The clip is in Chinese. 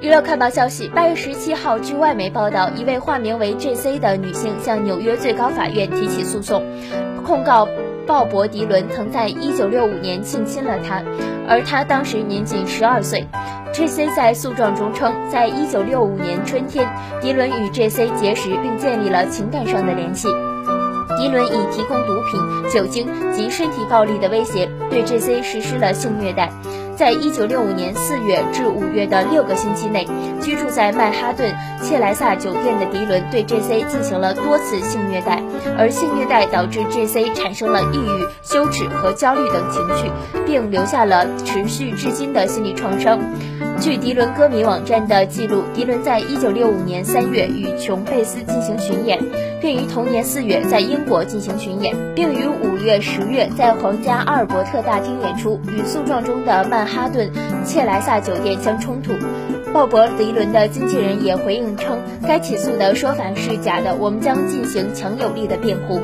娱乐快报消息：八月十七号，据外媒报道，一位化名为 J.C. 的女性向纽约最高法院提起诉讼，控告鲍勃·迪伦曾在一九六五年性侵了她，而她当时年仅十二岁。J.C. 在诉状中称，在一九六五年春天，迪伦与 J.C. 结识并建立了情感上的联系。迪伦以提供毒品、酒精及身体暴力的威胁，对 J.C. 实施了性虐待。在一九六五年四月至五月的六个星期内，居住在曼哈顿切莱萨酒店的迪伦对 J.C. 进行了多次性虐待，而性虐待导致 J.C. 产生了抑郁、羞耻和焦虑等情绪，并留下了持续至今的心理创伤。据迪伦歌迷网站的记录，迪伦在一九六五年三月与琼贝斯进行巡演，并于同年四月在英国进行巡演，并于五月、十月在皇家阿尔伯特大厅演出，与诉状中的曼哈顿切莱萨酒店相冲突。鲍勃·迪伦的经纪人也回应称，该起诉的说法是假的，我们将进行强有力的辩护。